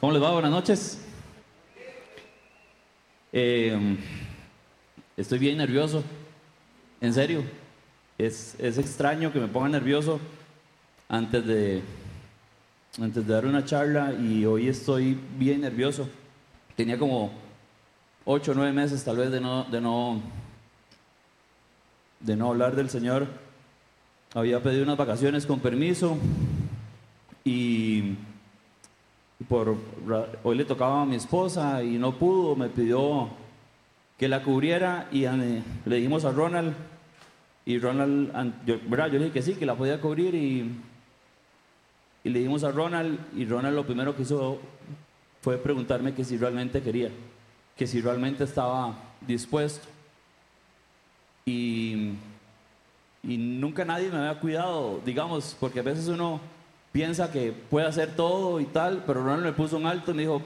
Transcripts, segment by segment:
¿Cómo les va? Buenas noches. Eh, estoy bien nervioso, en serio. Es, es extraño que me ponga nervioso antes de, antes de dar una charla y hoy estoy bien nervioso. Tenía como ocho o nueve meses tal vez de no, de no, de no hablar del Señor. Había pedido unas vacaciones con permiso y por, hoy le tocaba a mi esposa y no pudo, me pidió que la cubriera y le dijimos a Ronald y Ronald, yo, ¿verdad? yo le dije que sí, que la podía cubrir y, y le dijimos a Ronald y Ronald lo primero que hizo fue preguntarme que si realmente quería, que si realmente estaba dispuesto. Y, y nunca nadie me había cuidado, digamos, porque a veces uno piensa que puede hacer todo y tal, pero Ronald me puso un alto y me dijo,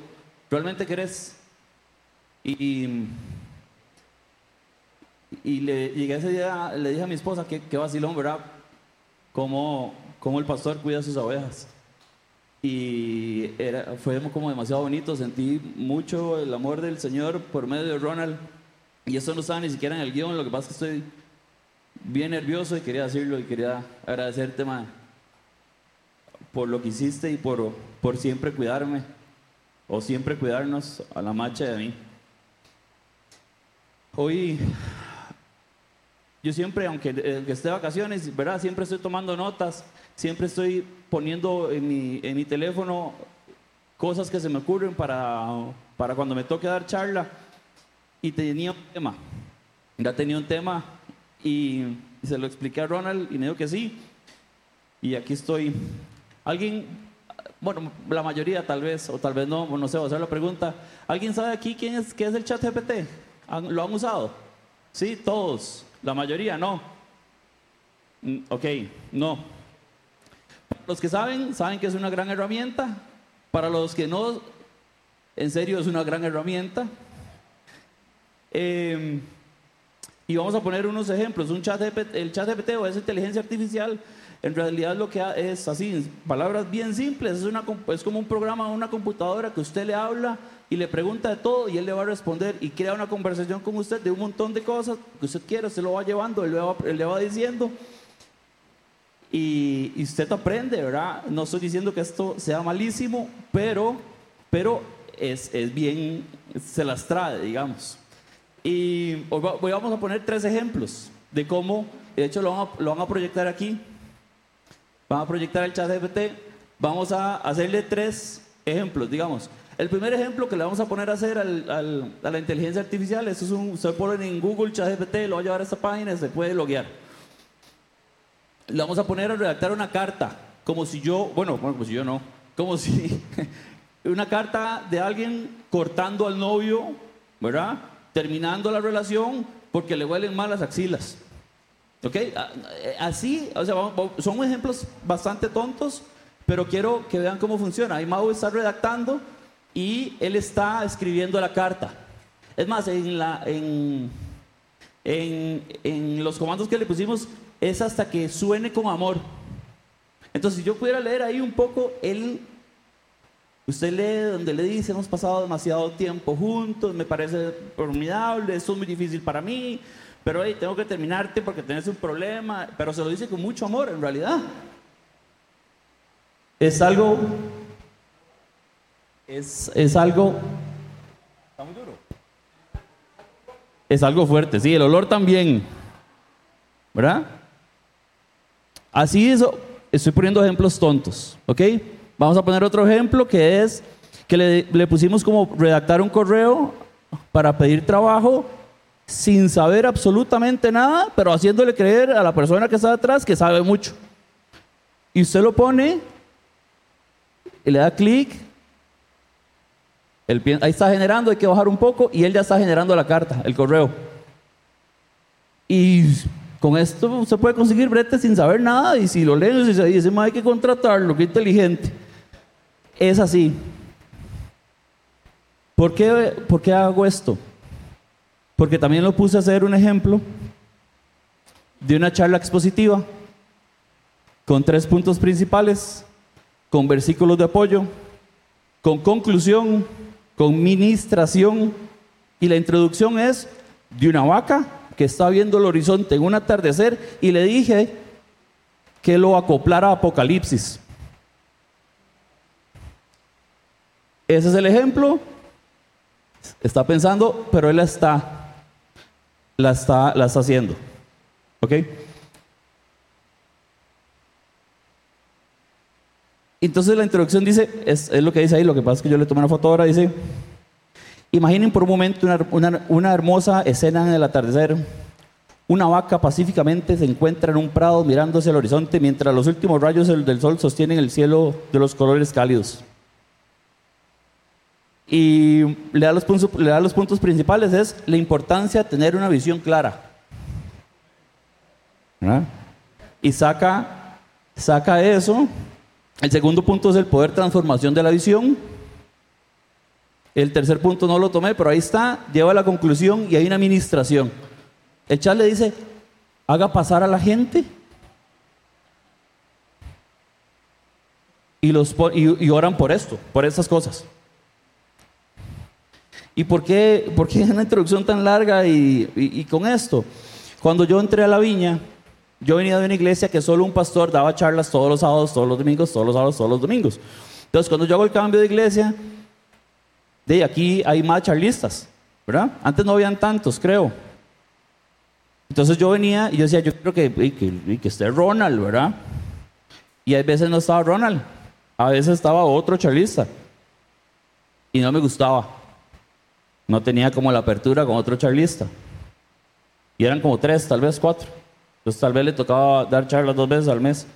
¿realmente querés? Y, y, le llegué ese día, le dije a mi esposa, que qué vacilón, ¿verdad? Cómo, cómo el pastor cuida sus ovejas. Y era, fue como demasiado bonito, sentí mucho el amor del Señor por medio de Ronald. Y eso no estaba ni siquiera en el guion, lo que pasa es que estoy bien nervioso y quería decirlo y quería agradecerte, ma, por lo que hiciste y por, por siempre cuidarme o siempre cuidarnos a la marcha de mí. Hoy, yo siempre, aunque, aunque esté de vacaciones, ¿verdad? Siempre estoy tomando notas, siempre estoy poniendo en mi, en mi teléfono cosas que se me ocurren para, para cuando me toque dar charla. Y tenía un tema, ya tenía un tema y se lo expliqué a Ronald y me dijo que sí. Y aquí estoy Alguien, bueno, la mayoría tal vez, o tal vez no, no sé, a hacer la pregunta. ¿Alguien sabe aquí quién es, qué es el chat GPT? ¿Lo han usado? Sí, todos. La mayoría no. Mm, ok, no. Los que saben, saben que es una gran herramienta. Para los que no, en serio es una gran herramienta. Em, y vamos a poner unos ejemplos. Un chat el chat GPT o esa inteligencia artificial en realidad lo que es así, palabras bien simples, es, una, es como un programa, una computadora que usted le habla y le pregunta de todo y él le va a responder y crea una conversación con usted de un montón de cosas que usted quiere, se lo va llevando, él le va, le va diciendo y, usted aprende, ¿verdad? No estoy diciendo que esto sea malísimo, pero, pero es, es bien, se las trae, digamos. Y hoy vamos a poner tres ejemplos de cómo, de hecho lo lo van a proyectar aquí. Vamos a proyectar el chat GPT. Vamos a hacerle tres ejemplos, digamos. El primer ejemplo que le vamos a poner a hacer al, a la inteligencia artificial, eso es un, se pone en Google chat GPT, lo va a llevar a esta página se puede loguear. Le vamos a poner a redactar una carta, como si yo, bueno, bueno, pues yo no, como si una carta de alguien cortando al novio, ¿verdad? Terminando la relación porque le huelen mal las axilas. ¿Ok? Así, o sea, son ejemplos bastante tontos, pero quiero que vean cómo funciona. Ahí Mau está redactando y él está escribiendo la carta. Es más, en, en los comandos que le pusimos es hasta que suene con amor. Entonces, si yo pudiera leer ahí un poco, él, usted lee donde le dice, hemos pasado demasiado tiempo juntos, me parece formidable, esto es muy difícil para mí, pero hey, tengo que terminarte porque tienes un problema, pero se lo dice con mucho amor en realidad. Es algo, es, es algo, está muy duro. Es algo fuerte, sí, el olor también, ¿verdad? Así eso, estoy poniendo ejemplos tontos, ¿ok? Vamos a poner otro ejemplo que es que le, le pusimos como redactar un correo para pedir trabajo sin saber absolutamente nada, pero haciéndole creer a la persona que está atrás que sabe mucho. Y usted lo pone y le da clic. Ahí está generando, hay que bajar un poco y él ya está generando la carta, el correo. Y con esto usted puede conseguir brete sin saber nada y si lo leen y se dice, hay que contratarlo, qué inteligente. Es así. ¿Por qué, ¿Por qué hago esto? Porque también lo puse a hacer un ejemplo de una charla expositiva con tres puntos principales, con versículos de apoyo, con conclusión, con ministración. Y la introducción es de una vaca que está viendo el horizonte en un atardecer y le dije que lo acoplara a Apocalipsis. Ese es el ejemplo. Está pensando, pero él está, la está, la está haciendo. ¿Ok? Entonces la introducción dice, es, lo que dice ahí, lo que pasa es que yo le tomé una foto ahora, dice, imaginen por un momento una, hermosa escena en el atardecer. Una vaca pacíficamente se encuentra en un prado mirando hacia el horizonte mientras los últimos rayos del sol sostienen el cielo de los colores cálidos. Y le da los puntos, principales, es la importancia de tener una visión clara. Y saca, saca eso el segundo punto es el poder transformación de la visión. El tercer punto no lo tomé, pero ahí está, lleva la conclusión y hay una administración. El chat le dice, haga pasar a la gente y, los, y, oran por esto, por estas cosas. ¿Y por qué, por qué una introducción tan larga y con esto? Cuando yo entré a la viña, yo venía de una iglesia que solo un pastor daba charlas todos los sábados, todos los domingos, todos los sábados, todos los domingos. Entonces, cuando yo hago el cambio de iglesia, de aquí hay más charlistas, ¿verdad? Antes no habían tantos, creo. Entonces yo venía y yo decía, yo creo que, que, que esté Ronald, ¿verdad? Y a veces no estaba Ronald, a veces estaba otro charlista. Y no me gustaba. No tenía como la apertura con otro charlista. Y eran como tres, tal vez cuatro. Entonces tal vez le tocaba dar charlas dos veces al mes.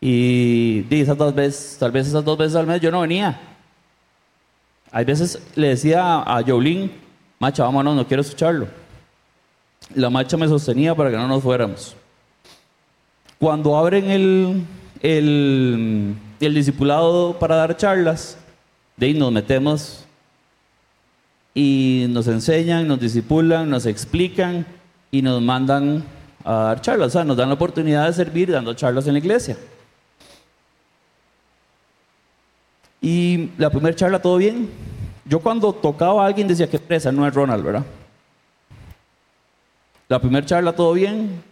Y, esas dos veces, tal vez esas dos veces al mes yo no venía. Hay veces le decía a Jolín, macha, vámonos, no quiero escucharlo. La macha me sostenía para que no nos fuéramos. Cuando abren el, el, el discipulado para dar charlas, de ahí nos metemos y nos enseñan, nos disipulan, nos explican y nos mandan a dar charlas. O sea, nos dan la oportunidad de servir dando charlas en la iglesia. Y la primera charla, todo bien. Yo cuando tocaba a alguien decía que presa, no es Ronald, ¿verdad? La primera charla, todo bien.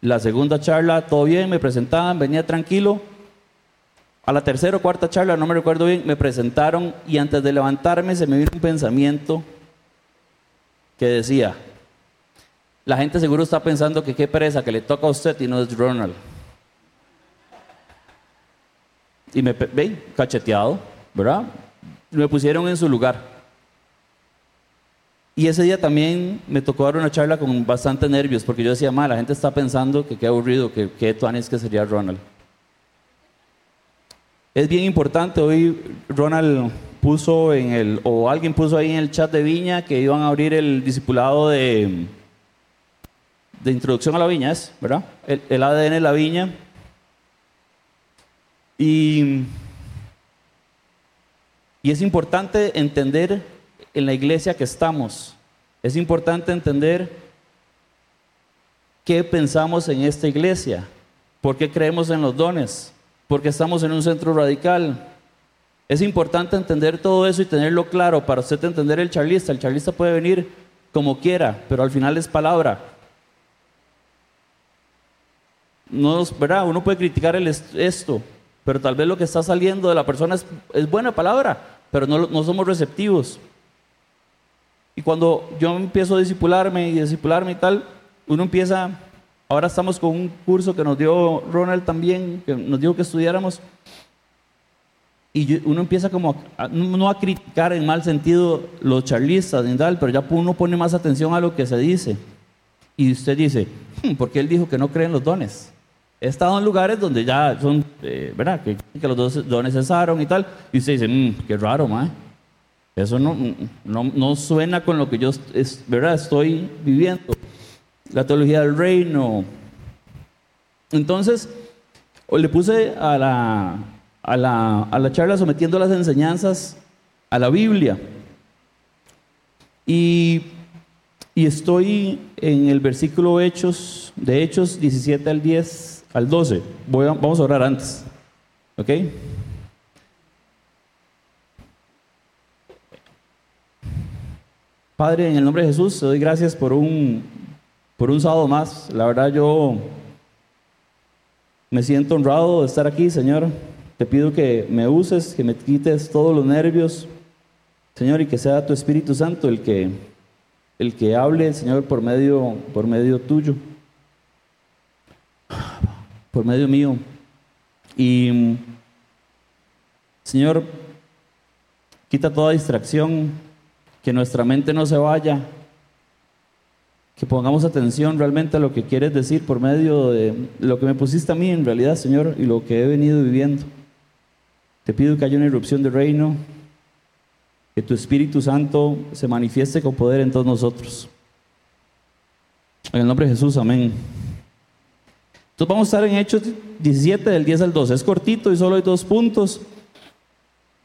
La segunda charla, todo bien, me presentaban, venía tranquilo. A la tercera o cuarta charla, no me recuerdo bien, me presentaron y antes de levantarme se me vino un pensamiento que decía, la gente seguro está pensando que qué pereza que le toca a usted y no es Ronald. Y me ve cacheteado, ¿verdad? Me pusieron en su lugar. Y ese día también me tocó dar una charla con bastante nervios, porque yo decía, ma, la gente está pensando que qué aburrido, que qué tuanes que sería Ronald. Es bien importante, hoy Ronald puso en el, o alguien puso ahí en el chat de Viña que iban a abrir el discipulado de de introducción a la viña es, ¿verdad? El, ADN de la viña. Y, y es importante entender en la iglesia que estamos, es importante entender qué pensamos en esta iglesia, por qué creemos en los dones, por qué estamos en un centro radical. Es importante entender todo eso y tenerlo claro para usted entender el charlista. El charlista puede venir como quiera, pero al final es palabra no, ¿verdad? Uno puede criticar el esto, pero tal vez lo que está saliendo de la persona es, buena palabra, pero no, no, somos receptivos. Y cuando yo empiezo a discipularme y discipularme y tal, uno empieza, ahora estamos con un curso que nos dio Ronald también, que nos dijo que estudiáramos, y uno empieza como, no a criticar en mal sentido los charlistas y tal, pero ya uno pone más atención a lo que se dice. Y usted dice, hmm, ¿por qué él dijo que no creen los dones? He estado en lugares donde ya son, eh, ¿verdad? Que, los dos dones cesaron y tal. Y usted dice, mmm, qué raro, ma. Eso no, no, no, suena con lo que yo es, ¿verdad? estoy viviendo la teología del reino. Entonces, le puse a la, a la, a la charla sometiendo las enseñanzas a la Biblia. Y, y, estoy en el versículo Hechos, de Hechos 17 al 10 al 12. Vamos a orar antes. ¿Ok? Padre, en el nombre de Jesús, te doy gracias por un por un sábado más. La verdad yo me siento honrado de estar aquí, Señor. Te pido que me uses, que me quites todos los nervios, Señor, y que sea tu Espíritu Santo el que, el que hable, Señor, por medio, por medio tuyo, por medio mío. Y, Señor, quita toda distracción, que nuestra mente no se vaya, que pongamos atención realmente a lo que quieres decir por medio de lo que me pusiste a mí en realidad, Señor, y lo que he venido viviendo. Te pido que haya una irrupción de reino, que tu Espíritu Santo se manifieste con poder en todos nosotros. En el nombre de Jesús, amén. Entonces vamos a estar en Hechos 17 del 10 al 12. Es cortito y solo hay dos puntos.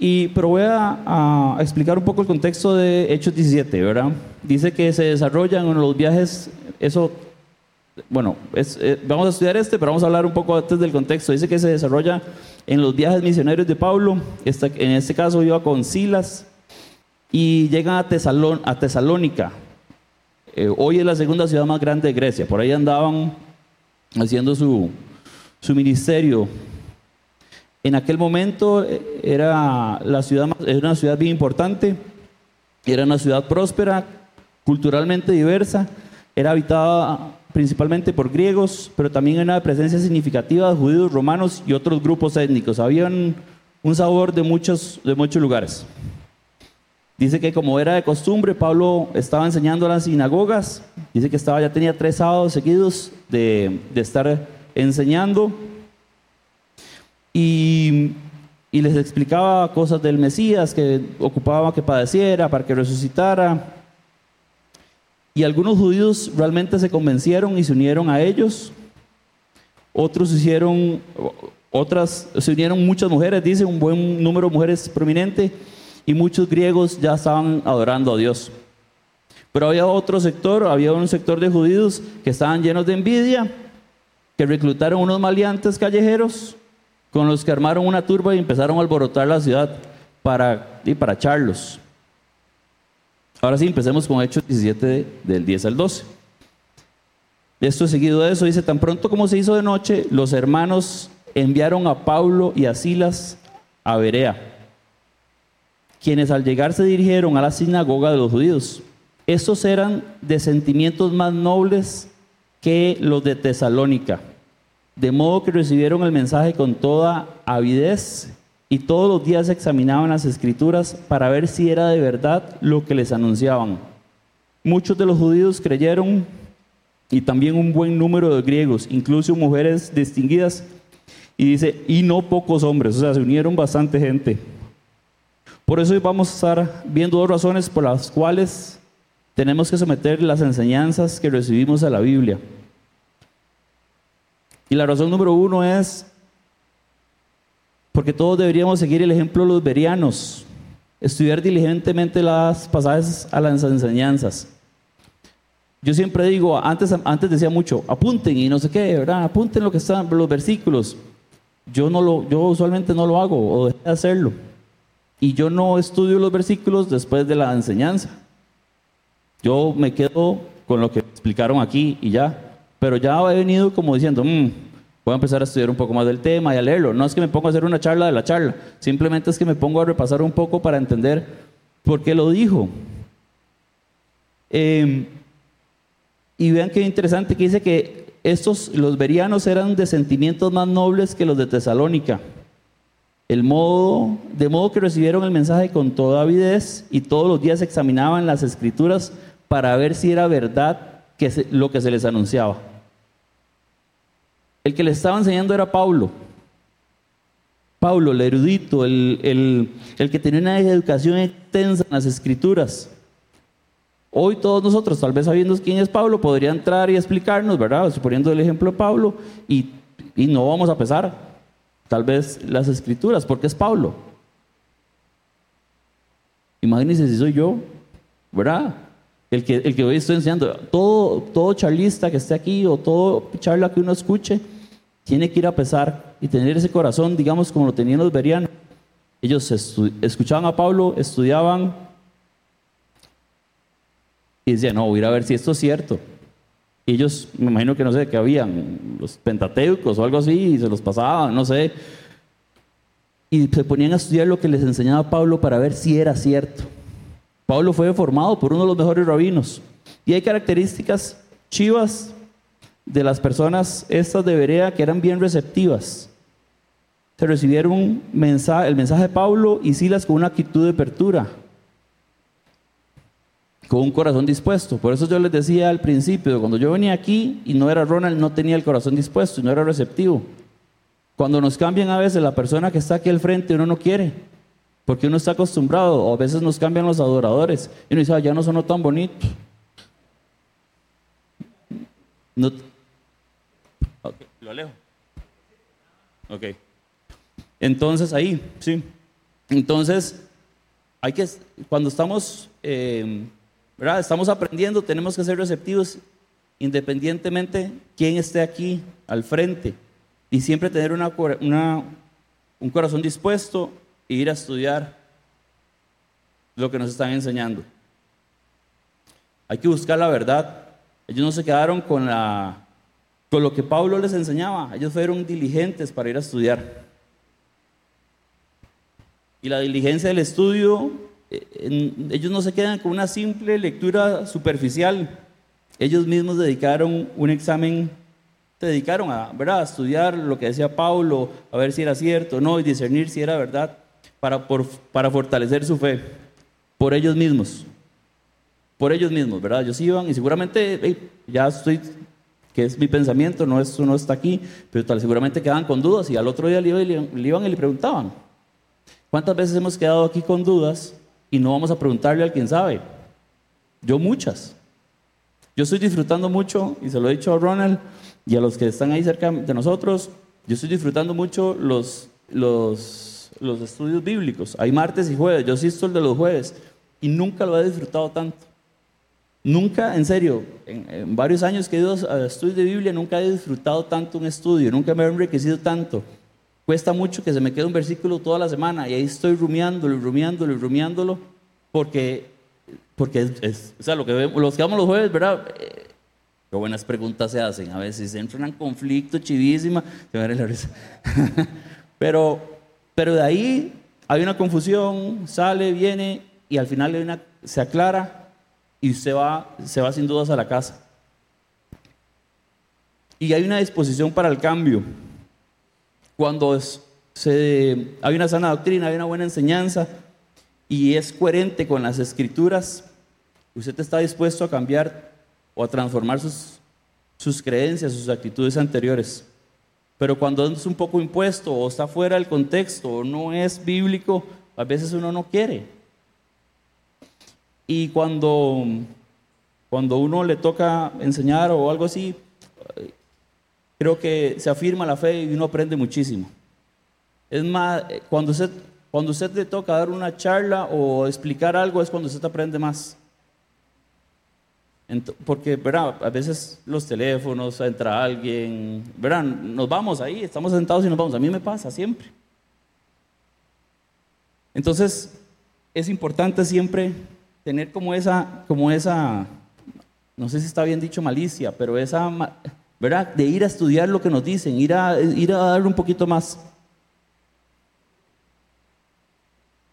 Y, pero voy a, explicar un poco el contexto de Hechos 17, ¿verdad? Dice que se desarrollan en los viajes, eso, bueno, eh, vamos a estudiar este, pero vamos a hablar un poco antes del contexto. Dice que se desarrolla en los viajes misioneros de Pablo, en este caso iba con Silas, y llegan a, a Tesalónica. Eh, hoy es la segunda ciudad más grande de Grecia, por ahí andaban haciendo su, su ministerio en aquel momento eh, era, la ciudad, era una ciudad bien importante, era una ciudad próspera, culturalmente diversa, era habitada principalmente por griegos, pero también era una presencia significativa de judíos, romanos y otros grupos étnicos. Había un, sabor de muchos, de muchos lugares. Dice que como era de costumbre, Pablo estaba enseñando a las sinagogas. Dice que estaba, ya tenía tres sábados seguidos de, de estar enseñando y, les explicaba cosas del Mesías que ocupaba que padeciera, para que resucitara. Y algunos judíos realmente se convencieron y se unieron a ellos. Otros hicieron, otras se unieron muchas mujeres, dice un buen número de mujeres prominente, y muchos griegos ya estaban adorando a Dios. Pero había otro sector, había un sector de judíos que estaban llenos de envidia, que reclutaron unos maleantes callejeros con los que armaron una turba y empezaron a alborotar la ciudad para, y para echarlos. Ahora sí, empecemos con Hechos 17 del 10 al 12. Esto seguido de eso dice, tan pronto como se hizo de noche, los hermanos enviaron a Pablo y a Silas a Berea, quienes al llegar se dirigieron a la sinagoga de los judíos. Estos eran de sentimientos más nobles que los de Tesalónica de modo que recibieron el mensaje con toda avidez y todos los días examinaban las escrituras para ver si era de verdad lo que les anunciaban. Muchos de los judíos creyeron y también un buen número de griegos, incluso mujeres distinguidas. Y dice, y no pocos hombres, o sea, se unieron bastante gente. Por eso hoy vamos a estar viendo dos razones por las cuales tenemos que someter las enseñanzas que recibimos a la Biblia. Y la razón número uno es porque todos deberíamos seguir el ejemplo de los berianos, estudiar diligentemente las pasajes a las enseñanzas. Yo siempre digo, antes, antes decía mucho, apunten y no sé qué, ¿verdad? Apunten lo que están los versículos. Yo, no lo, yo usualmente no lo hago o dejé de hacerlo. Y yo no estudio los versículos después de la enseñanza. Yo me quedo con lo que explicaron aquí y ya. Pero ya he venido como diciendo, mm, voy a empezar a estudiar un poco más del tema y a leerlo. No es que me ponga a hacer una charla de la charla, simplemente es que me pongo a repasar un poco para entender por qué lo dijo. Em, y vean qué interesante que dice que estos, los verianos eran de sentimientos más nobles que los de Tesalónica. El modo, de modo que recibieron el mensaje con toda avidez y todos los días examinaban las escrituras para ver si era verdad que lo que se les anunciaba. El que le estaba enseñando era Pablo. Pablo, el erudito, el, que tenía una educación extensa en las escrituras. Hoy todos nosotros, tal vez sabiendo quién es Pablo, podría entrar y explicarnos, ¿verdad? Suponiendo el ejemplo de Pablo, y, y no vamos a pesar tal vez las escrituras, porque es Pablo. Imagínense si soy yo, ¿verdad? El que, el que hoy estoy enseñando, todo, todo charlista que esté aquí o todo charla que uno escuche, tiene que ir a pesar y tener ese corazón, digamos, como lo tenían los berianos. Ellos escuchaban a Pablo, estudiaban Y decía, no, voy a ir a ver si esto es cierto. Y ellos, me imagino que no sé, que habían los pentateucos o algo así, se los pasaban, no sé. Y se ponían a estudiar lo que les enseñaba Pablo para ver si era cierto. Pablo fue formado por uno de los mejores rabinos. Y hay características chivas de las personas estas de Berea que eran bien receptivas. Se recibieron el mensaje de Pablo y Silas con una actitud de apertura con un corazón dispuesto. Por eso yo les decía al principio, cuando yo venía aquí y no era Ronald, no tenía el corazón dispuesto y no era receptivo. Cuando nos cambian a veces la persona que está aquí al frente, uno no quiere, porque uno está acostumbrado, o a veces nos cambian los adoradores, y uno dice, ya no sonó tan bonito. No... lo alejo. Ok. Entonces ahí, sí. Entonces, hay que, cuando estamos eh, Estamos aprendiendo, tenemos que ser receptivos independientemente quién esté aquí al frente y siempre tener una, un corazón dispuesto ir a estudiar lo que nos están enseñando. Hay que buscar la verdad. Ellos no se quedaron con, lo que Pablo les enseñaba, ellos fueron diligentes para ir a estudiar. Y la diligencia del estudio ellos no se quedan con una simple lectura superficial. Ellos mismos dedicaron un examen, se dedicaron a, a estudiar lo que decía Pablo, a ver si era cierto o no, y discernir si era verdad, para, para fortalecer su fe, por ellos mismos. Por ellos mismos, ¿verdad? Ellos iban y seguramente, ya estoy, que es mi pensamiento, no, eso no está aquí, pero tal, seguramente quedaban con dudas y al otro día le iban y le preguntaban. ¿Cuántas veces hemos quedado aquí con dudas y no vamos a preguntarle a quien sabe. Yo muchas. Yo estoy disfrutando mucho, y se lo he dicho a Ronald y a los que están ahí cerca de nosotros, yo estoy disfrutando mucho los, los, los estudios bíblicos. Hay martes y jueves, yo asisto el de los jueves y nunca lo he disfrutado tanto. Nunca, en serio, en, varios años que he ido a estudios de Biblia, nunca he disfrutado tanto un estudio, nunca me he enriquecido tanto. Cuesta mucho que se me quede un versículo toda la semana y ahí estoy rumiándolo, rumiándolo, rumiándolo, porque, porque es, o sea, lo que vemos, los que vamos los jueves, ¿verdad? Eh, qué buenas preguntas se hacen. A veces entran en conflicto chivísima. pero, pero de ahí hay una confusión, sale, viene y al final se aclara y usted va, se va sin dudas a la casa. Y hay una disposición para el cambio cuando se, hay una sana doctrina, hay una buena enseñanza y es coherente con las escrituras, usted está dispuesto a cambiar o a transformar sus, sus creencias, sus actitudes anteriores. Pero cuando es un poco impuesto o está fuera del contexto o no es bíblico, a veces uno no quiere. Y cuando, cuando uno le toca enseñar o algo así, creo que se afirma la fe y uno aprende muchísimo. Es más, cuando usted, cuando usted le toca dar una charla o explicar algo es cuando usted aprende más. Porque, ¿verdad? A veces los teléfonos, entra alguien, ¿verdad? Nos vamos ahí, estamos sentados y nos vamos. A mí me pasa siempre. Entonces, es importante siempre tener como esa, como esa, no sé si está bien dicho malicia, pero esa ¿verdad? De ir a estudiar lo que nos dicen, ir a, ir a darle un poquito más.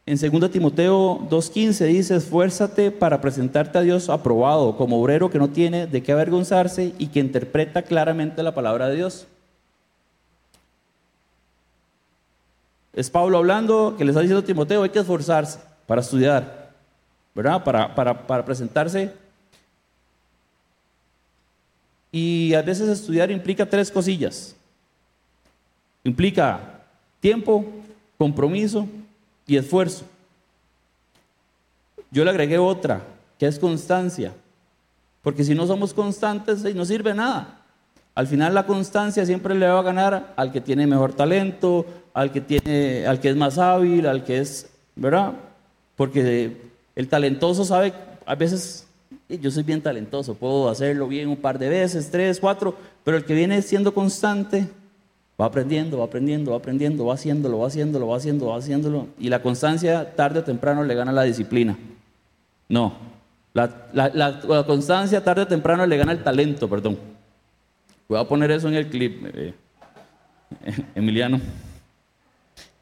En 2 Timoteo 2.15 dice, esfuérzate para presentarte a Dios aprobado, como obrero que no tiene de qué avergonzarse y que interpreta claramente la palabra de Dios. Es Pablo hablando que le está diciendo Timoteo, hay que esforzarse para estudiar, ¿verdad? Para, para, para presentarse y a veces estudiar implica tres cosillas. Implica tiempo, compromiso y esfuerzo. Yo le agregué otra, que es constancia. Porque si no somos constantes, no sirve nada. Al final la constancia siempre le va a ganar al que tiene mejor talento, al que, tiene, al que es más hábil, al que es, ¿verdad? Porque el talentoso sabe, a veces yo soy bien talentoso, puedo hacerlo bien un par de veces, tres, cuatro, pero el que viene siendo constante va aprendiendo, va aprendiendo, va aprendiendo, va haciéndolo, va haciéndolo, va haciéndolo, va haciéndolo. Y la constancia tarde o temprano le gana la disciplina. No, La, constancia tarde o temprano le gana el talento, perdón. Voy a poner eso en el clip, eh, Emiliano.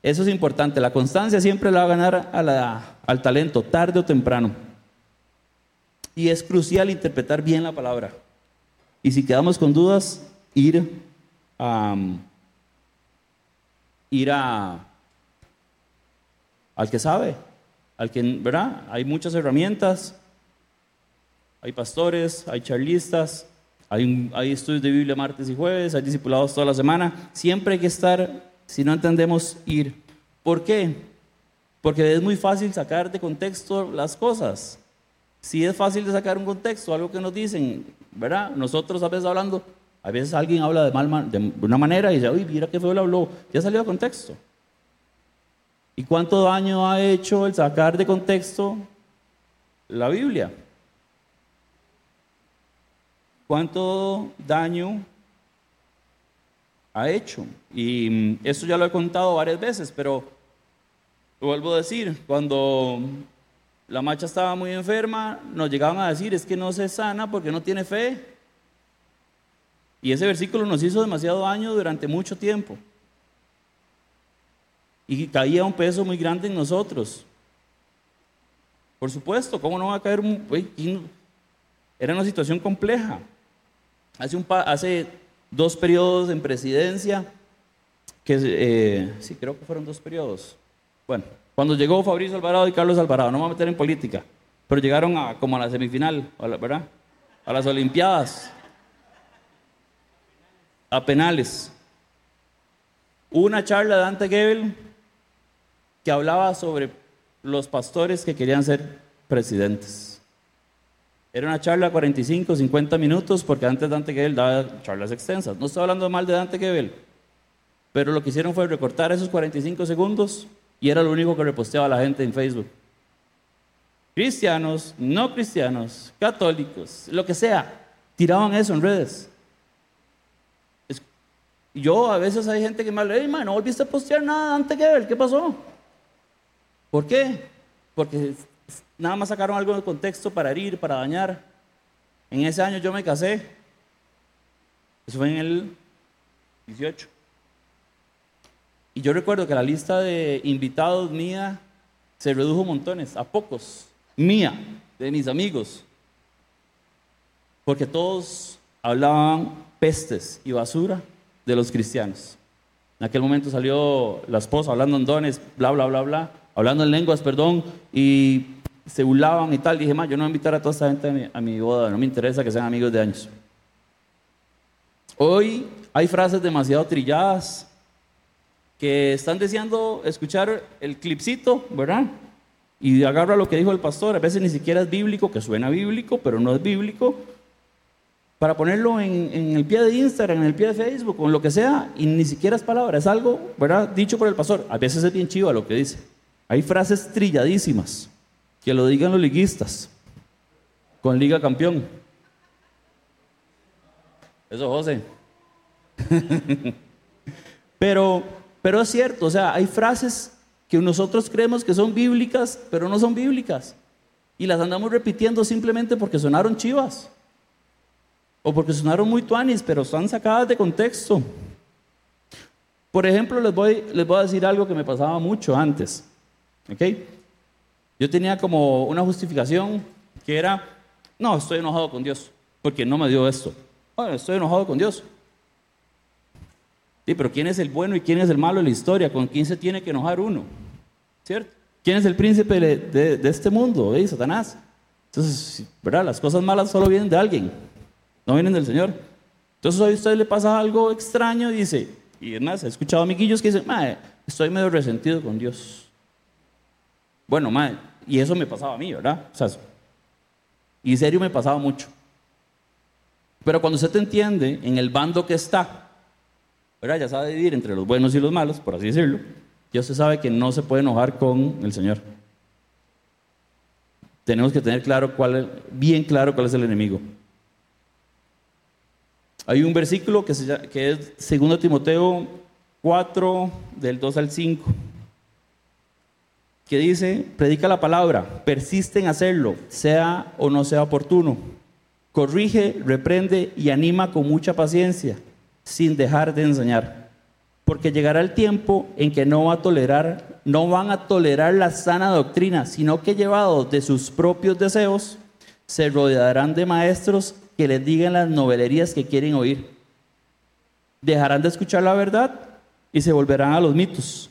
Eso es importante. La constancia siempre le va a ganar al talento, tarde o temprano. Y es crucial interpretar bien la palabra. Y si quedamos con dudas, ir a, ir a, al que sabe, al que, ¿verdad? Hay muchas herramientas, hay pastores, hay charlistas, hay, estudios de Biblia martes y jueves, hay discipulados toda la semana. Siempre hay que estar, si no entendemos, ir. ¿Por qué? Porque es muy fácil sacar de contexto las cosas. Si es fácil de sacar un contexto, algo que nos dicen, ¿verdad? Nosotros a veces hablando, a veces alguien habla de, mal, de una manera y dice, uy, mira qué feo lo habló, ya salió de contexto. ¿Y cuánto daño ha hecho el sacar de contexto la Biblia? ¿Cuánto daño ha hecho? Y mm, esto ya lo he contado varias veces, pero vuelvo a decir, cuando la macha estaba muy enferma, nos llegaban a decir, es que no se sana porque no tiene fe. Y ese versículo nos hizo demasiado daño durante mucho tiempo. Y caía un peso muy grande en nosotros. Por supuesto, ¿cómo no va a caer un... Era una situación compleja. Hace, un hace dos periodos en presidencia, que eh, sí, creo que fueron dos periodos. Bueno, cuando llegó Fabricio Alvarado y Carlos Alvarado, no me voy a meter en política, pero llegaron a, como a la semifinal, ¿verdad? A las Olimpiadas, a penales. Una charla de Dante Gebel que hablaba sobre los pastores que querían ser presidentes. Era una charla de 45, 50 minutos, porque antes Dante Gebel daba charlas extensas. No estoy hablando mal de Dante Gebel, pero lo que hicieron fue recortar esos 45 segundos y era lo único que reposteaba la gente en Facebook. Cristianos, no cristianos, católicos, lo que sea, tiraban eso en redes. Yo a veces hay gente que me habla, hey, man, no volviste a postear nada antes que ver, ¿qué pasó? ¿Por qué? Porque nada más sacaron algo de contexto para herir, para dañar. En ese año yo me casé. Eso fue en el 18. Y yo recuerdo que la lista de invitados mía se redujo montones, a pocos, mía, de mis amigos. Porque todos hablaban pestes y basura de los cristianos. En aquel momento salió la esposa hablando en dones, bla, bla, bla, bla, hablando en lenguas, perdón, y se burlaban y tal. Dije, más, yo no voy a invitar a toda esta gente a mi, a mi boda, no me interesa que sean amigos de años. Hoy hay frases demasiado trilladas, que están deseando escuchar el clipcito, ¿verdad? Y agarra lo que dijo el pastor, a veces ni siquiera es bíblico, que suena bíblico, pero no es bíblico, para ponerlo en, el pie de Instagram, en el pie de Facebook, o en lo que sea, y ni siquiera es palabra, es algo, ¿verdad? Dicho por el pastor. A veces es bien chiva lo que dice. Hay frases trilladísimas, que lo digan los liguistas, con Liga Campeón. Eso, José. pero pero es cierto, o sea, hay frases que nosotros creemos que son bíblicas, pero no son bíblicas. Y las andamos repitiendo simplemente porque sonaron chivas. O porque sonaron muy tuanis, pero están sacadas de contexto. Por ejemplo, les voy, les voy a decir algo que me pasaba mucho antes. ¿Ok? Yo tenía como una justificación que era, no, estoy enojado con Dios, porque no me dio esto. Bueno, estoy enojado con Dios, Sí, pero ¿quién es el bueno y quién es el malo en la historia? ¿Con quién se tiene que enojar uno? ¿Cierto? ¿Quién es el príncipe de, este mundo? ¿Eh? Satanás. Entonces, ¿verdad? Las cosas malas solo vienen de alguien, no vienen del Señor. Entonces hoy a usted le pasa algo extraño dice, y es más, he escuchado amiguillos que dicen, madre, estoy medio resentido con Dios. Bueno, madre, y eso me pasaba a mí, ¿verdad? O sea, y en serio me pasaba mucho. Pero cuando usted te entiende en el bando que está, ya sabe dividir entre los buenos y los malos, por así decirlo, ya usted sabe que no se puede enojar con el Señor. Tenemos que tener claro cuál bien claro cuál es el enemigo. Hay un versículo que, que es 2 Timoteo 4, del 2 al 5. que dice, predica la palabra, persiste en hacerlo, sea o no sea oportuno. Corrige, reprende y anima con mucha paciencia, sin dejar de enseñar. Porque llegará el tiempo en que no va a tolerar, no van a tolerar la sana doctrina, sino que llevados de sus propios deseos, se rodearán de maestros que les digan las novelerías que quieren oír. Dejarán de escuchar la verdad y se volverán a los mitos.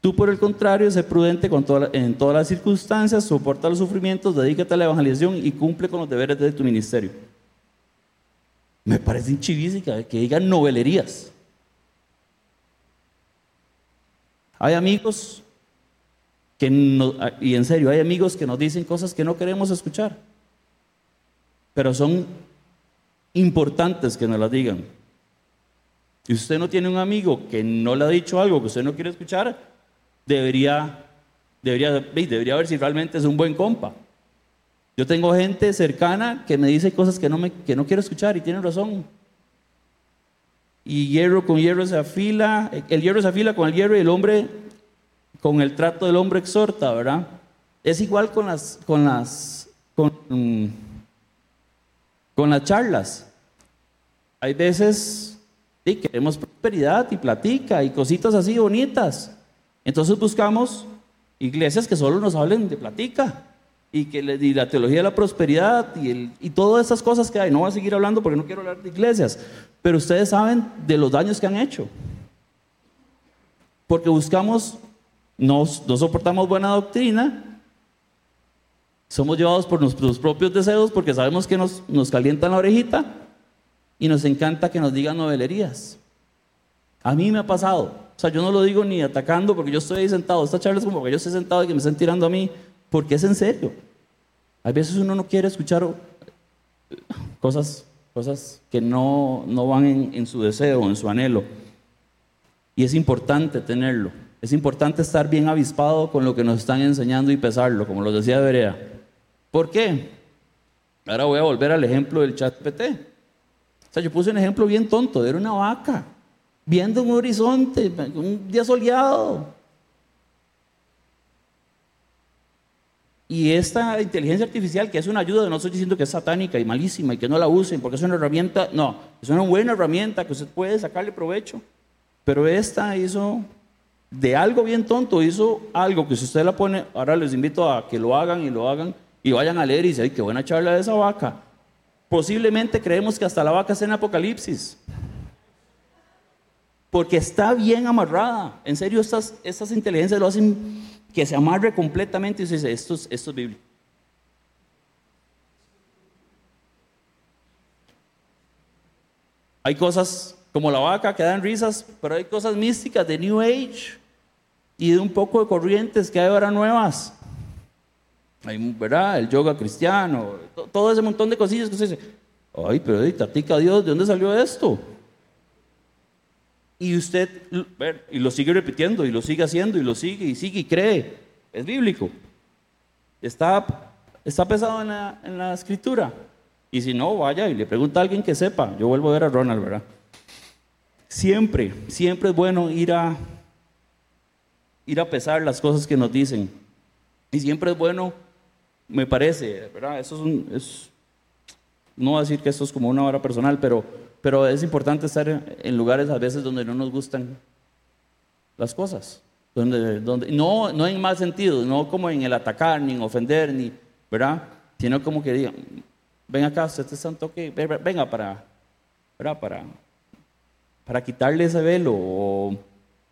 Tú, por el contrario, sé prudente en todas las circunstancias, soporta los sufrimientos, dedícate a la evangelización y cumple con los deberes de tu ministerio. Me parece chivísica que digan novelerías. Hay amigos que y en serio, hay amigos que nos dicen cosas que no queremos escuchar, pero son importantes que nos las digan. Si usted no tiene un amigo que no le ha dicho algo que usted no quiere escuchar, debería, debería, debería ver si realmente es un buen compa. Yo tengo gente cercana que me dice cosas que no, me, que no quiero escuchar y tienen razón. Y hierro con hierro se afila, el hierro se afila con el hierro y el hombre con el trato del hombre exhorta, ¿verdad? Es igual con las, con las, con, con las charlas. Hay veces sí, queremos prosperidad y platica y cositas así bonitas. Entonces buscamos iglesias que solo nos hablen de platica y que y la teología de la prosperidad y, el, y todas esas cosas que hay. No voy a seguir hablando porque no quiero hablar de iglesias, pero ustedes saben de los daños que han hecho. Porque buscamos, no soportamos buena doctrina, somos llevados por nuestros propios deseos porque sabemos que nos, nos calientan la orejita y nos encanta que nos digan novelerías. A mí me ha pasado. O sea, yo no lo digo ni atacando porque yo estoy ahí sentado. Esta charla es como que yo estoy sentado y que me estén tirando a mí porque es en serio. A veces uno no quiere escuchar cosas, cosas que no, no van en, en su deseo, en su anhelo. Y es importante tenerlo. Es importante estar bien avispado con lo que nos están enseñando y pesarlo, como lo decía Berea. ¿Por qué? Ahora voy a volver al ejemplo del chat PT. O sea, yo puse un ejemplo bien tonto, era una vaca, viendo un horizonte, un día soleado. Y esta inteligencia artificial, que es una ayuda, no estoy diciendo que es satánica y malísima y que no la usen porque es una herramienta, no, es una buena herramienta que usted puede sacarle provecho. Pero esta hizo, de algo bien tonto, hizo algo que si usted la pone, ahora les invito a que lo hagan y lo hagan y vayan a leer y dicen, ay, qué buena charla de esa vaca. Posiblemente creemos que hasta la vaca está en Apocalipsis. Porque está bien amarrada. En serio, estas, estas inteligencias lo hacen que se amarre completamente y se dice, esto es, esto. Hay cosas como la vaca que dan risas, pero hay cosas místicas de New Age y de un poco de corrientes que hay ahora nuevas hay, ¿verdad? El yoga cristiano, todo ese montón de cosillas que usted dice, ay, pero tatica Dios, ¿de dónde salió esto? Y usted, y lo sigue repitiendo, y lo sigue haciendo, y lo sigue, y sigue, y cree. Es bíblico. Está, está pesado en la, en la escritura. Y si no, vaya y le pregunta a alguien que sepa. Yo vuelvo a ver a Ronald, ¿verdad? Siempre, siempre es bueno ir a, ir a pesar las cosas que nos dicen. Y siempre es bueno me parece, ¿verdad? Eso es, no voy a decir que esto es como una hora personal, pero, pero es importante estar en lugares a veces donde no nos gustan las cosas. Donde, donde, no, no en mal sentido, no como en el atacar, ni en ofender, ni, ¿verdad? Sino como que digan, ven acá, usted está un toque, venga para, ¿verdad? Para, para quitarle ese velo o,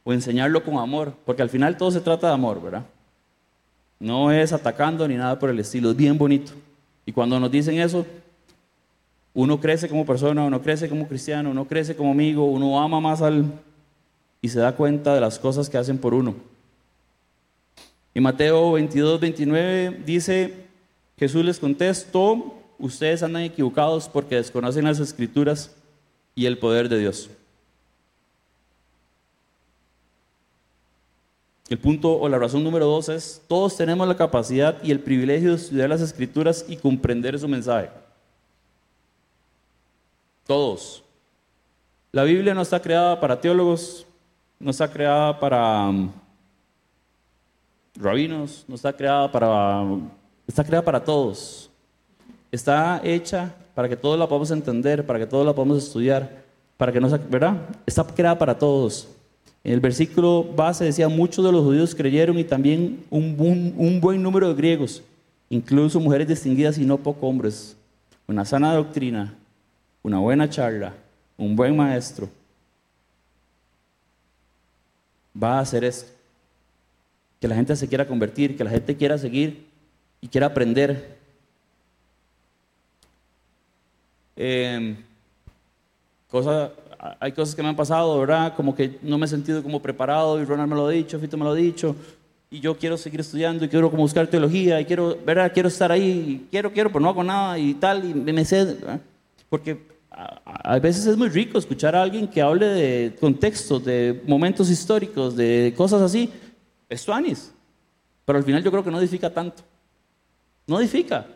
o enseñarlo con amor, porque al final todo se trata de amor, ¿verdad? No es atacando ni nada por el estilo, es bien bonito. Y cuando nos dicen eso, uno crece como persona, uno crece como cristiano, uno crece como amigo, uno ama más al... y se da cuenta de las cosas que hacen por uno. Y Mateo 22, 29 dice, Jesús les contestó, ustedes andan equivocados porque desconocen las escrituras y el poder de Dios. El punto o la razón número dos es, todos tenemos la capacidad y el privilegio de estudiar las escrituras y comprender su mensaje. Todos. La Biblia no está creada para teólogos, no está creada para... rabinos, no está creada para, está creada para todos. Está hecha para que todos la podamos entender, para que todos la podamos estudiar, para que no, ¿verdad? Está creada para todos. En el versículo base decía, muchos de los judíos creyeron y también un, buen número de griegos, incluso mujeres distinguidas y no pocos hombres. Una sana doctrina, una buena charla, un buen maestro, va a hacer esto. Que la gente se quiera convertir, que la gente quiera seguir y quiera aprender. Em, hay cosas que me han pasado, ¿verdad? Como que no me he sentido como preparado y Ronald me lo ha dicho, Fito me lo ha dicho. Y yo quiero seguir estudiando y quiero como buscar teología y quiero, ¿verdad? Quiero estar ahí, quiero, quiero, pero no hago nada y tal. Y me, sé, porque a, veces es muy rico escuchar a alguien que hable de contextos, de momentos históricos, de cosas así. Es tuanis. Pero al final yo creo que no edifica tanto. No edifica.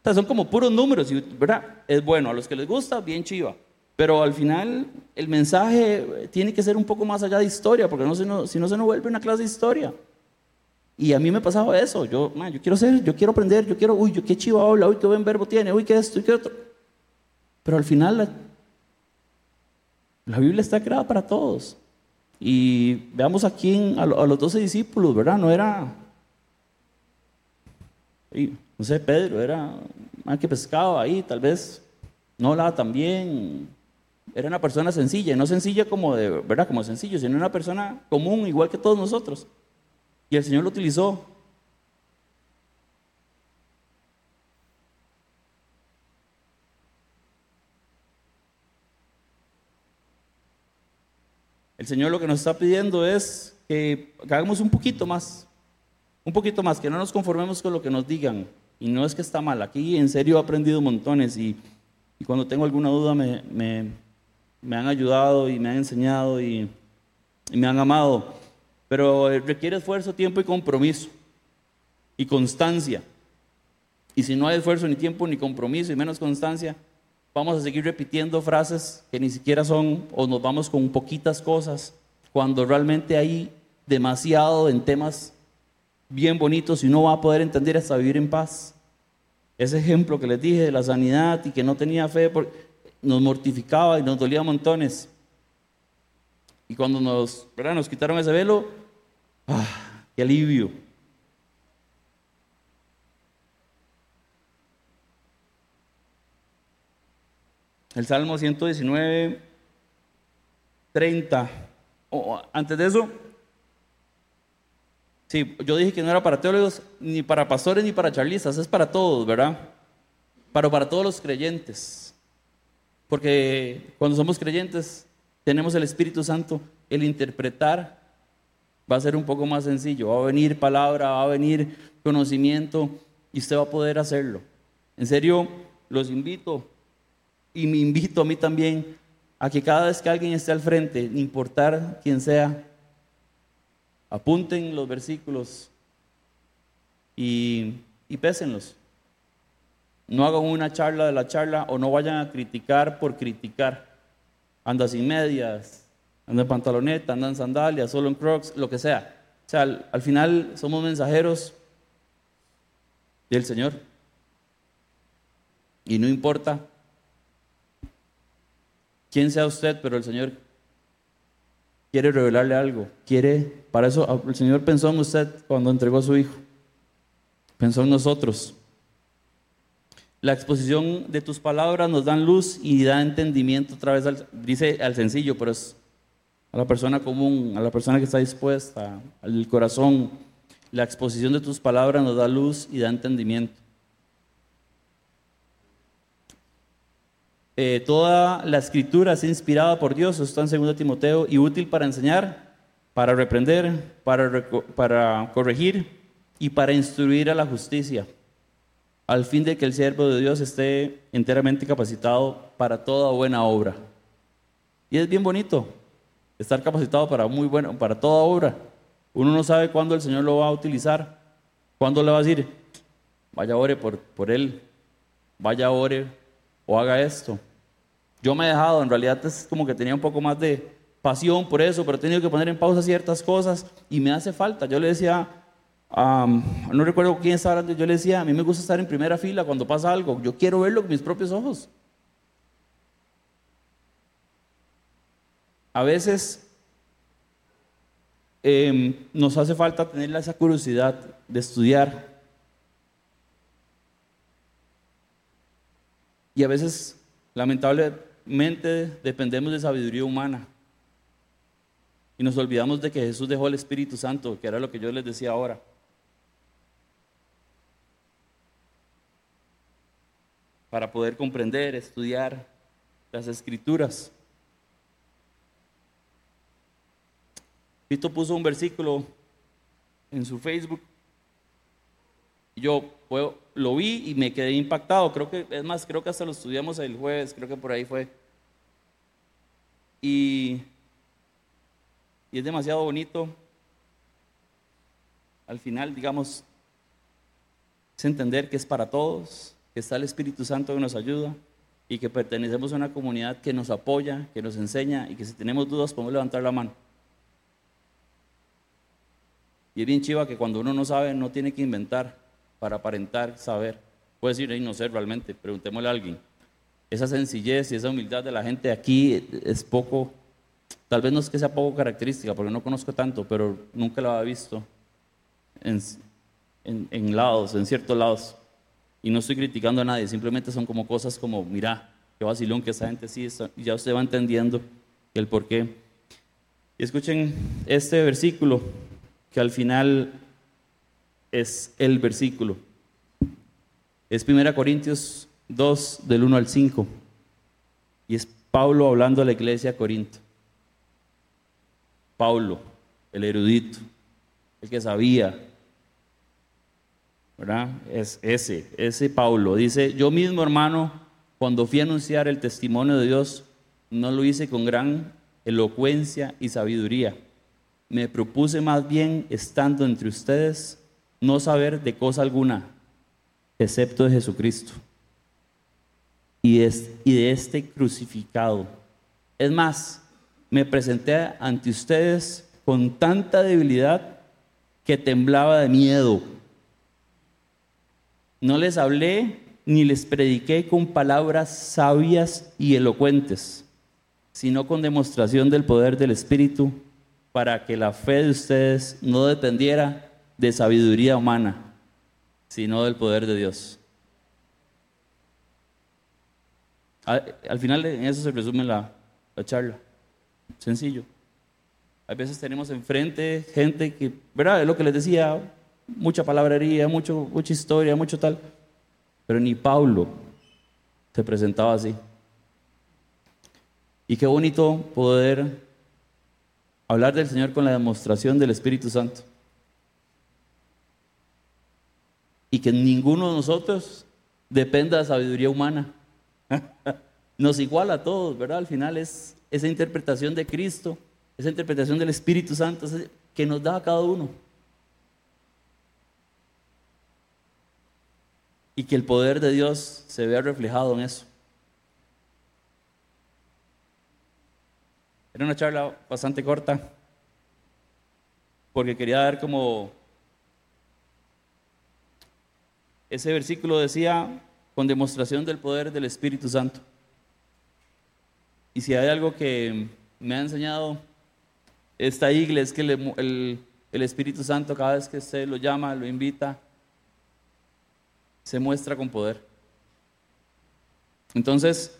O sea, son como puros números, ¿verdad? Es bueno, a los que les gusta, bien chiva. Pero al final el mensaje tiene que ser un poco más allá de historia, porque si, no, se nos vuelve una clase de historia. Y a mí me pasaba eso. Yo, yo quiero ser, yo quiero aprender, yo quiero, uy, qué chiva habla, uy, qué buen verbo tiene, uy, qué esto, uy, qué otro. Pero al final la, Biblia está creada para todos. Y veamos aquí a, los doce discípulos, ¿verdad? No era, no sé, Pedro, era más que pescaba ahí, tal vez no hablaba tan. Era una persona sencilla, no sencilla como de, ¿verdad? Como sencillo, sino una persona común, igual que todos nosotros. Y el Señor lo utilizó El Señor lo que nos está pidiendo es que, hagamos un poquito más, un poquito más, que no nos conformemos con lo que nos digan. Y no es que está mal, aquí en serio he aprendido montones y, cuando tengo alguna duda me, han ayudado y me han enseñado y, me han amado. Pero requiere esfuerzo, tiempo y compromiso y constancia. Y si no hay esfuerzo, ni tiempo, ni compromiso y menos constancia, vamos a seguir repitiendo frases que ni siquiera son, o nos vamos con poquitas cosas, cuando realmente hay demasiado en temas bien bonitos y no va a poder entender hasta vivir en paz. Ese ejemplo que les dije de la sanidad y que no tenía fe, nos mortificaba y nos dolía montones. Y cuando nos, nos quitaron ese velo, ¡ah, qué alivio! El Salmo 119, 30. antes de eso, sí, yo dije que no era para teólogos, ni para pastores, ni para charlistas, es para todos, ¿verdad? Pero para todos los creyentes. Porque cuando somos creyentes, tenemos el Espíritu Santo, el interpretar va a ser un poco más sencillo. Va a venir palabra, va a venir conocimiento y usted va a poder hacerlo. En serio, los invito y me invito a mí también a que cada vez que alguien esté al frente, importar quién sea, apunten los versículos y, y pésenlos. No hagan una charla de la charla o no vayan a criticar por criticar. Anda sin medias, anda en pantaloneta, anda en sandalias, solo en crocs, lo que sea. O sea, al, al final somos mensajeros del Señor. Y no importa quién sea usted, pero el Señor quiere revelarle algo. Quiere, para eso el Señor pensó en usted cuando entregó a su Hijo. Pensó en nosotros. La exposición de tus palabras nos dan luz y da entendimiento otra vez, dice al sencillo, pero es a la persona común, a la persona que está dispuesta, al corazón. La exposición de tus palabras nos da luz y da entendimiento. Eh, toda la escritura es inspirada por Dios, está en 2 Timoteo, y útil para enseñar, para reprender, para, para corregir y para instruir a la justicia, al fin de que el siervo de Dios esté enteramente capacitado para toda buena obra. Y es bien bonito estar capacitado para muy bueno, para toda obra. Uno no sabe cuándo el Señor lo va a utilizar, cuándo le va a decir, vaya ore por, por él, vaya ore o haga esto. Yo me he dejado, en realidad es como que tenía un poco más de pasión por eso, pero he tenido que poner en pausa ciertas cosas y me hace falta. Yo le decía no recuerdo quién estaba hablando, yo le decía, a mí me gusta estar en primera fila cuando pasa algo, yo quiero verlo con mis propios ojos. A veces em, nos hace falta tener esa curiosidad de estudiar. Y a veces, lamentablemente, dependemos de sabiduría humana. Y nos olvidamos de que Jesús dejó el Espíritu Santo, que era lo que yo les decía ahora. Para poder comprender, estudiar las escrituras. Cristo puso un versículo en su Facebook. Yo lo vi y me quedé impactado. Creo que, es más, creo que hasta lo estudiamos el jueves, creo que por ahí fue. Y, y es demasiado bonito. Al final, digamos, es entender que es para todos, que está el Espíritu Santo que nos ayuda y que pertenecemos a una comunidad que nos apoya, que nos enseña y que si tenemos dudas podemos levantar la mano. Y es bien chiva que cuando uno no sabe, no tiene que inventar para aparentar saber. Puede decir, no sé realmente, preguntémosle a alguien. Esa sencillez y esa humildad de la gente aquí es poco, tal vez no es que sea poco característica, porque no conozco tanto, pero nunca la había visto en, en, lados, en ciertos lados. Y no estoy criticando a nadie, simplemente son como cosas como, mira, qué vacilón que esa gente sí, ya usted va entendiendo el por qué. Y escuchen este versículo, que al final es el versículo. Es 1 Corintios 2 del 1 al 5. Y es Pablo hablando a la iglesia de Corinto. Pablo, el erudito, el que sabía. ¿Verdad? Es ese, ese Pablo. Dice, yo mismo hermano, cuando fui a anunciar el testimonio de Dios, no lo hice con gran elocuencia y sabiduría me propuse más bien, estando entre ustedes, no saber de cosa alguna, excepto de Jesucristo y, de este crucificado. Es más, me presenté ante ustedes con tanta debilidad que temblaba de miedo. No les hablé ni les prediqué con palabras sabias y elocuentes, sino con demostración del poder del Espíritu para que la fe de ustedes no dependiera de sabiduría humana, sino del poder de Dios. Al, final en eso se resume la, charla. Sencillo. A veces tenemos enfrente gente que, ¿verdad? Es lo que les decía, mucha palabrería, mucho, mucha historia, mucho tal. Pero ni Pablo se presentaba así. Y qué bonito poder hablar del Señor con la demostración del Espíritu Santo. Y que ninguno de nosotros dependa de sabiduría humana. Nos iguala a todos, ¿verdad? Al final es esa interpretación de Cristo, esa interpretación del Espíritu Santo que nos da a cada uno. Y que el poder de Dios se vea reflejado en eso. Era una charla bastante corta, porque quería dar como... Ese versículo decía, con demostración del poder del Espíritu Santo. Y si hay algo que me ha enseñado esta iglesia, es que el, el Espíritu Santo cada vez que usted lo llama, lo invita, se muestra con poder. Entonces,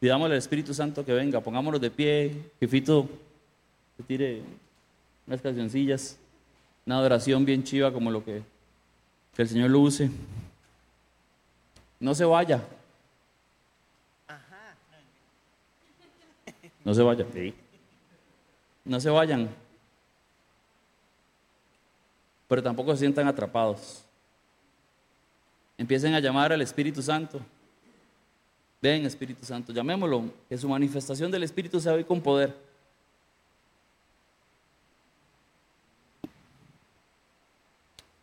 Pidámosle al Espíritu Santo que venga, pongámonos de pie, que Fito se tire unas cancioncillas, una adoración bien chiva como lo que, que el Señor lo use. No se vaya. No se vaya. No se vayan. Pero tampoco se sientan atrapados. Empiecen a llamar al Espíritu Santo. Ven Espíritu Santo, llamémoslo, que su manifestación del Espíritu sea hoy con poder.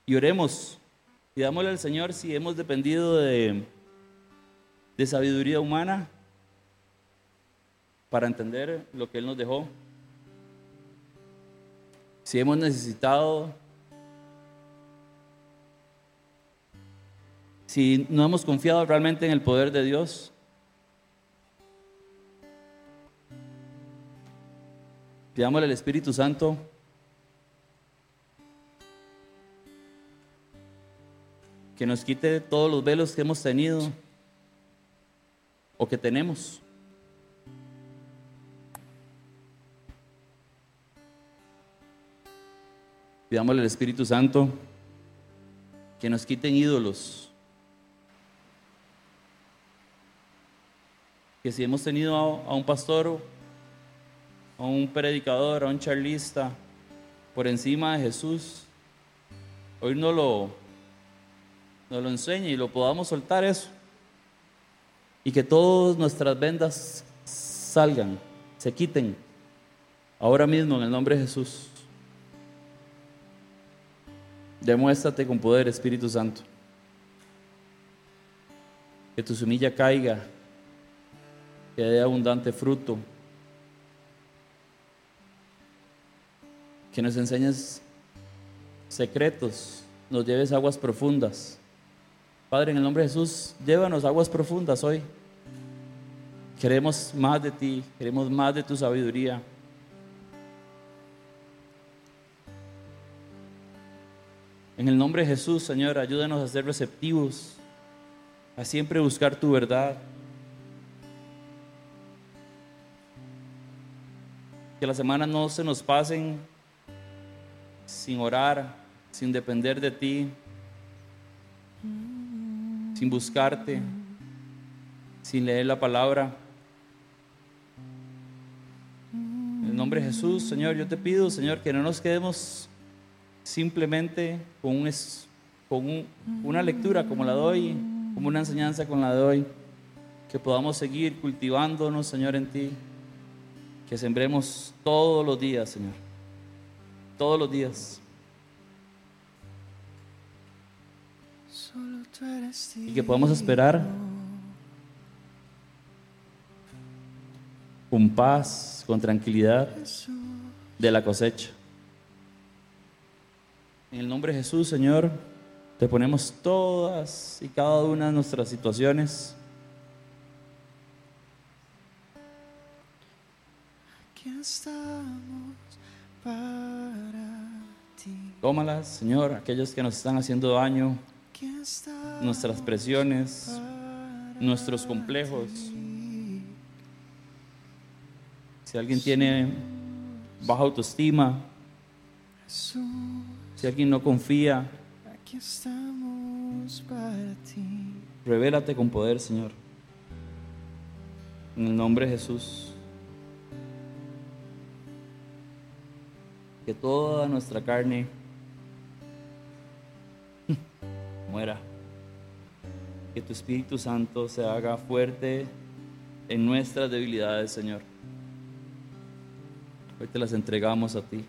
Y oremos, pidámosle al Señor si hemos dependido de, de sabiduría humana, para entender lo que Él nos dejó. Si hemos necesitado, si no hemos confiado realmente en el poder de Dios, pidámosle al Espíritu Santo que nos quite todos los velos que hemos tenido o que tenemos. Pidámosle al Espíritu Santo que nos quiten ídolos. Que si hemos tenido a, un pastor, a un predicador, a un charlista por encima de Jesús, hoy no lo, no lo enseñe y lo podamos soltar eso. Y que todas nuestras vendas salgan, se quiten, ahora mismo en el nombre de Jesús. Demuéstrate con poder, Espíritu Santo. Que tu semilla caiga, que dé abundante fruto. Que nos enseñes secretos, nos lleves aguas profundas. Padre, en el nombre de Jesús, llévanos aguas profundas hoy. Queremos más de ti, queremos más de tu sabiduría. En el nombre de Jesús, Señor, ayúdanos a ser receptivos, a siempre buscar tu verdad. Que las semanas no se nos pasen sin orar, sin depender de ti, sin buscarte, sin leer la palabra. En el nombre de Jesús, Señor, yo te pido, Señor, que no nos quedemos simplemente con, un, con una lectura como la doy, como una enseñanza como la doy, que podamos seguir cultivándonos, Señor, en ti, que sembremos todos los días, Señor, todos los días. Y que podamos esperar con paz, con tranquilidad de la cosecha. En el nombre de Jesús, Señor, te ponemos todas y cada una de nuestras situaciones. Aquí estamos para ti. Tómalas, Señor, aquellos que nos están haciendo daño, nuestras presiones, nuestros complejos. Si alguien tiene baja autoestima, si alguien no confía, aquí estamos para ti. Revélate con poder, Señor. En el nombre de Jesús. Que toda nuestra carne muera. Que tu Espíritu Santo se haga fuerte en nuestras debilidades, Señor. Hoy te las entregamos a ti.